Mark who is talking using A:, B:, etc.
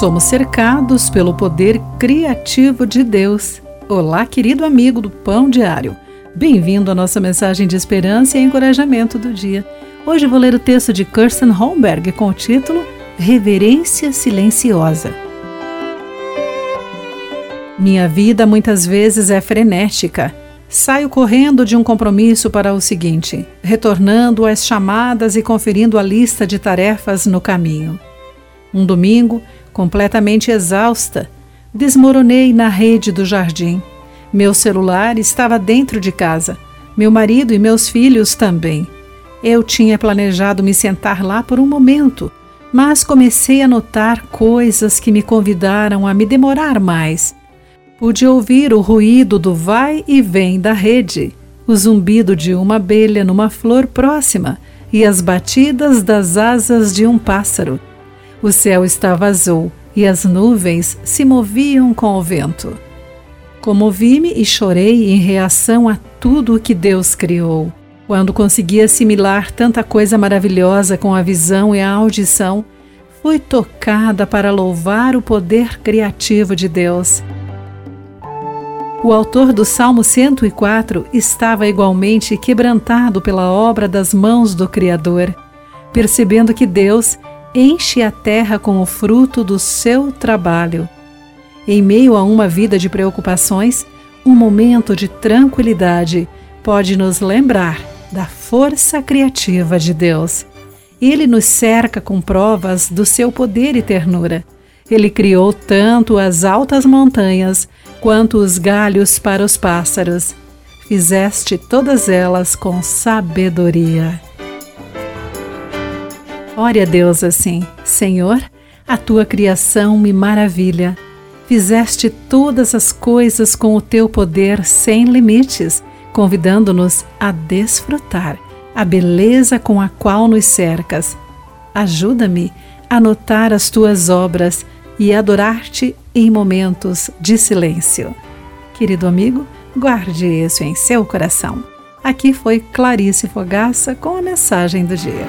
A: Somos cercados pelo poder criativo de Deus. Olá, querido amigo do Pão Diário. Bem-vindo à nossa mensagem de esperança e encorajamento do dia. Hoje vou ler o texto de Kirsten Holmberg com o título Reverência Silenciosa. Minha vida muitas vezes é frenética. Saio correndo de um compromisso para o seguinte, retornando às chamadas e conferindo a lista de tarefas no caminho. Um domingo, completamente exausta, desmoronei na rede do jardim. Meu celular estava dentro de casa, meu marido e meus filhos também. Eu tinha planejado me sentar lá por um momento, mas comecei a notar coisas que me convidaram a me demorar mais. Pude ouvir o ruído do vai e vem da rede, o zumbido de uma abelha numa flor próxima e as batidas das asas de um pássaro. O céu estava azul e as nuvens se moviam com o vento. Comovi-me e chorei em reação a tudo o que Deus criou. Quando consegui assimilar tanta coisa maravilhosa com a visão e a audição, fui tocada para louvar o poder criativo de Deus. O autor do Salmo 104 estava igualmente quebrantado pela obra das mãos do Criador, percebendo que Deus enche a terra com o fruto do seu trabalho. Em meio a uma vida de preocupações, um momento de tranquilidade pode nos lembrar da força criativa de Deus. Ele nos cerca com provas do seu poder e ternura. Ele criou tanto as altas montanhas quanto os galhos para os pássaros. Fizeste todas elas com sabedoria. Ore a Deus assim: Senhor, a tua criação me maravilha. Fizeste todas as coisas com o teu poder sem limites, convidando-nos a desfrutar a beleza com a qual nos cercas. Ajuda-me a notar as tuas obras e adorar-te em momentos de silêncio. Querido amigo, guarde isso em seu coração. Aqui foi Clarice Fogaça com a mensagem do dia.